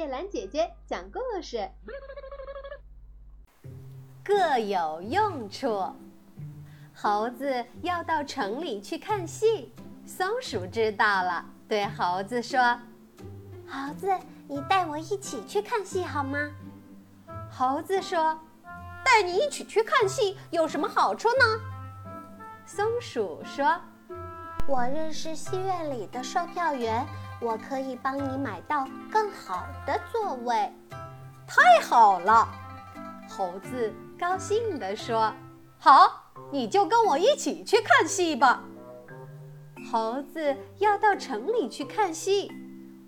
叶兰姐姐讲故事，各有用处。猴子要到城里去看戏，松鼠知道了，对猴子说：“猴子，你带我一起去看戏好吗？”猴子说：“带你一起去看戏有什么好处呢？”松鼠说：“我认识戏院里的售票员。”我可以帮你买到更好的座位，太好了！猴子高兴地说：“好，你就跟我一起去看戏吧。”猴子要到城里去看戏，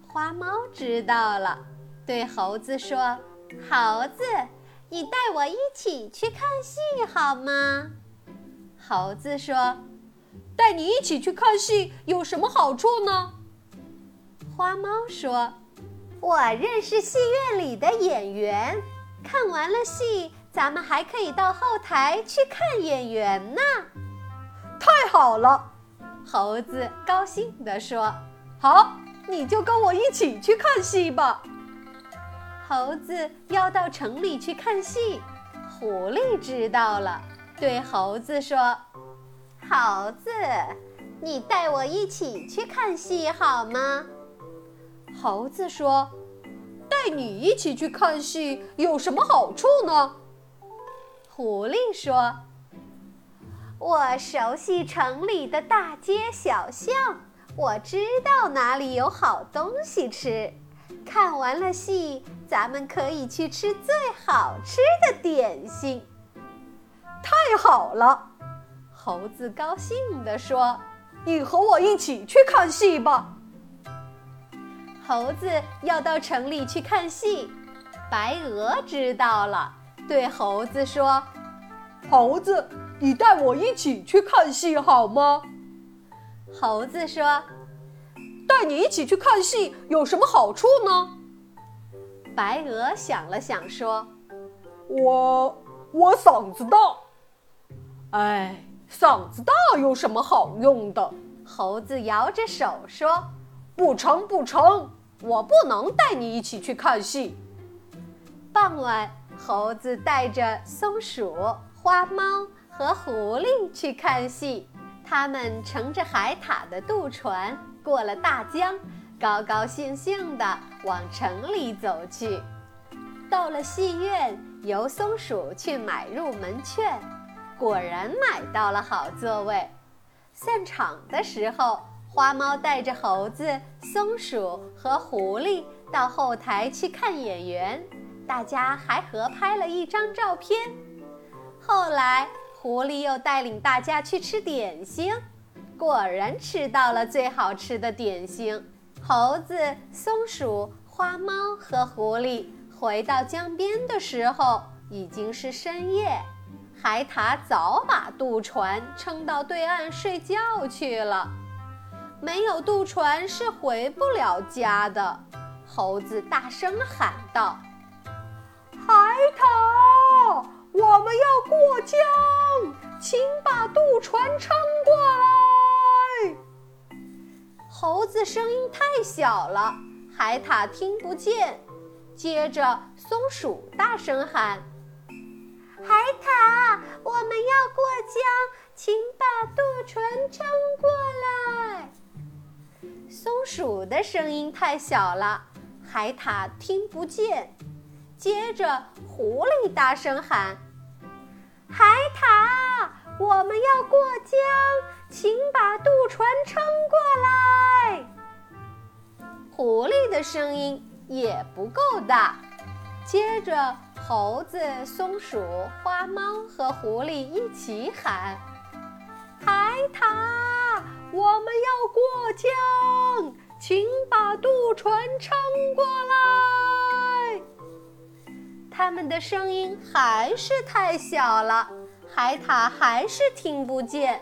花猫知道了，对猴子说：“猴子，你带我一起去看戏好吗？”猴子说：“带你一起去看戏有什么好处呢？”花猫说：“我认识戏院里的演员，看完了戏，咱们还可以到后台去看演员呢。”太好了，猴子高兴地说：“好，你就跟我一起去看戏吧。”猴子要到城里去看戏，狐狸知道了，对猴子说：“猴子，你带我一起去看戏好吗？”猴子说：“带你一起去看戏有什么好处呢？”狐狸说：“我熟悉城里的大街小巷，我知道哪里有好东西吃。看完了戏，咱们可以去吃最好吃的点心。”太好了，猴子高兴地说：“你和我一起去看戏吧。”猴子要到城里去看戏，白鹅知道了，对猴子说：“猴子，你带我一起去看戏好吗？”猴子说：“带你一起去看戏有什么好处呢？”白鹅想了想说：“我我嗓子大。”哎，嗓子大有什么好用的？猴子摇着手说。不成，不成，我不能带你一起去看戏。傍晚，猴子带着松鼠、花猫和狐狸去看戏。他们乘着海獭的渡船过了大江，高高兴兴地往城里走去。到了戏院，由松鼠去买入门券，果然买到了好座位。散场的时候。花猫带着猴子、松鼠和狐狸到后台去看演员，大家还合拍了一张照片。后来，狐狸又带领大家去吃点心，果然吃到了最好吃的点心。猴子、松鼠、花猫和狐狸回到江边的时候已经是深夜，海獭早把渡船撑到对岸睡觉去了。没有渡船是回不了家的，猴子大声喊道：“海獭，我们要过江，请把渡船撑过来。”猴子声音太小了，海獭听不见。接着，松鼠大声喊：“海獭，我们要过江，请把渡船撑过来。”松鼠的声音太小了，海獭听不见。接着，狐狸大声喊：“海獭，我们要过江，请把渡船撑过来。”狐狸的声音也不够大。接着，猴子、松鼠、花猫和狐狸一起喊：“海獭！”过江，请把渡船撑过来。他们的声音还是太小了，海獭还是听不见。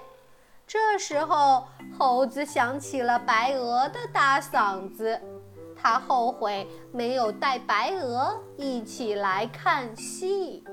这时候，猴子想起了白鹅的大嗓子，他后悔没有带白鹅一起来看戏。